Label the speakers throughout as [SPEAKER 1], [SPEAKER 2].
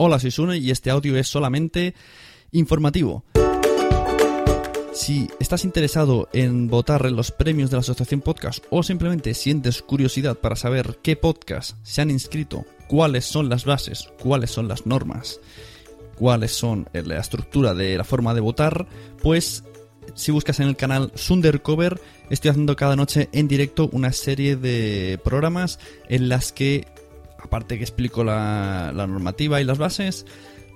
[SPEAKER 1] Hola, soy Sune y este audio es solamente informativo. Si estás interesado en votar en los premios de la Asociación Podcast o simplemente sientes curiosidad para saber qué podcast se han inscrito, cuáles son las bases, cuáles son las normas, cuáles son eh, la estructura de la forma de votar, pues si buscas en el canal Sundercover, estoy haciendo cada noche en directo una serie de programas en las que, aparte que explico la, normativa y las bases,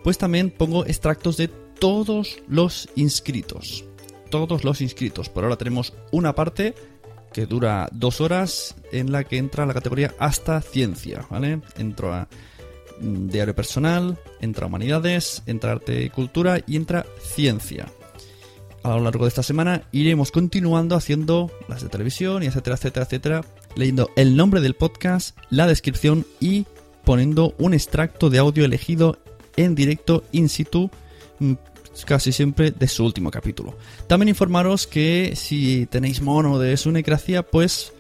[SPEAKER 1] pues también pongo extractos de todos los inscritos todos los inscritos. Por ahora tenemos una parte que dura dos horas en la que entra la categoría hasta ciencia, ¿vale? Entra mm, diario personal, entra humanidades, entra arte y cultura y entra ciencia. A lo largo de esta semana iremos continuando haciendo las de televisión y etcétera, etcétera, etcétera, leyendo el nombre del podcast, la descripción y poniendo un extracto de audio elegido en directo in situ mm, casi siempre de su último capítulo. También informaros que si tenéis mono de Sunecracia, pues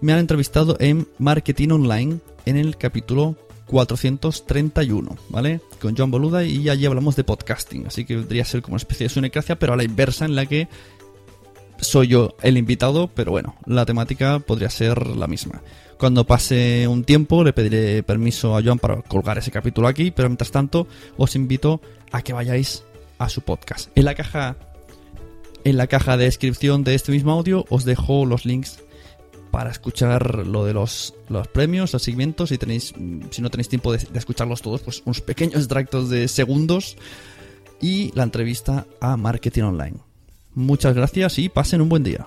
[SPEAKER 1] me han entrevistado en Marketing Online en el capítulo 431, ¿vale? Con John Boluda y allí hablamos de podcasting, así que vendría a ser como una especie de Sunecracia, pero a la inversa en la que soy yo el invitado, pero bueno, la temática podría ser la misma. Cuando pase un tiempo le pediré permiso a John para colgar ese capítulo aquí, pero mientras tanto os invito a que vayáis a su podcast. En la caja en la caja de descripción de este mismo audio os dejo los links para escuchar lo de los, los premios, los segmentos. Si, tenéis, si no tenéis tiempo de, de escucharlos todos, pues unos pequeños extractos de segundos y la entrevista a Marketing Online. Muchas gracias y pasen un buen día.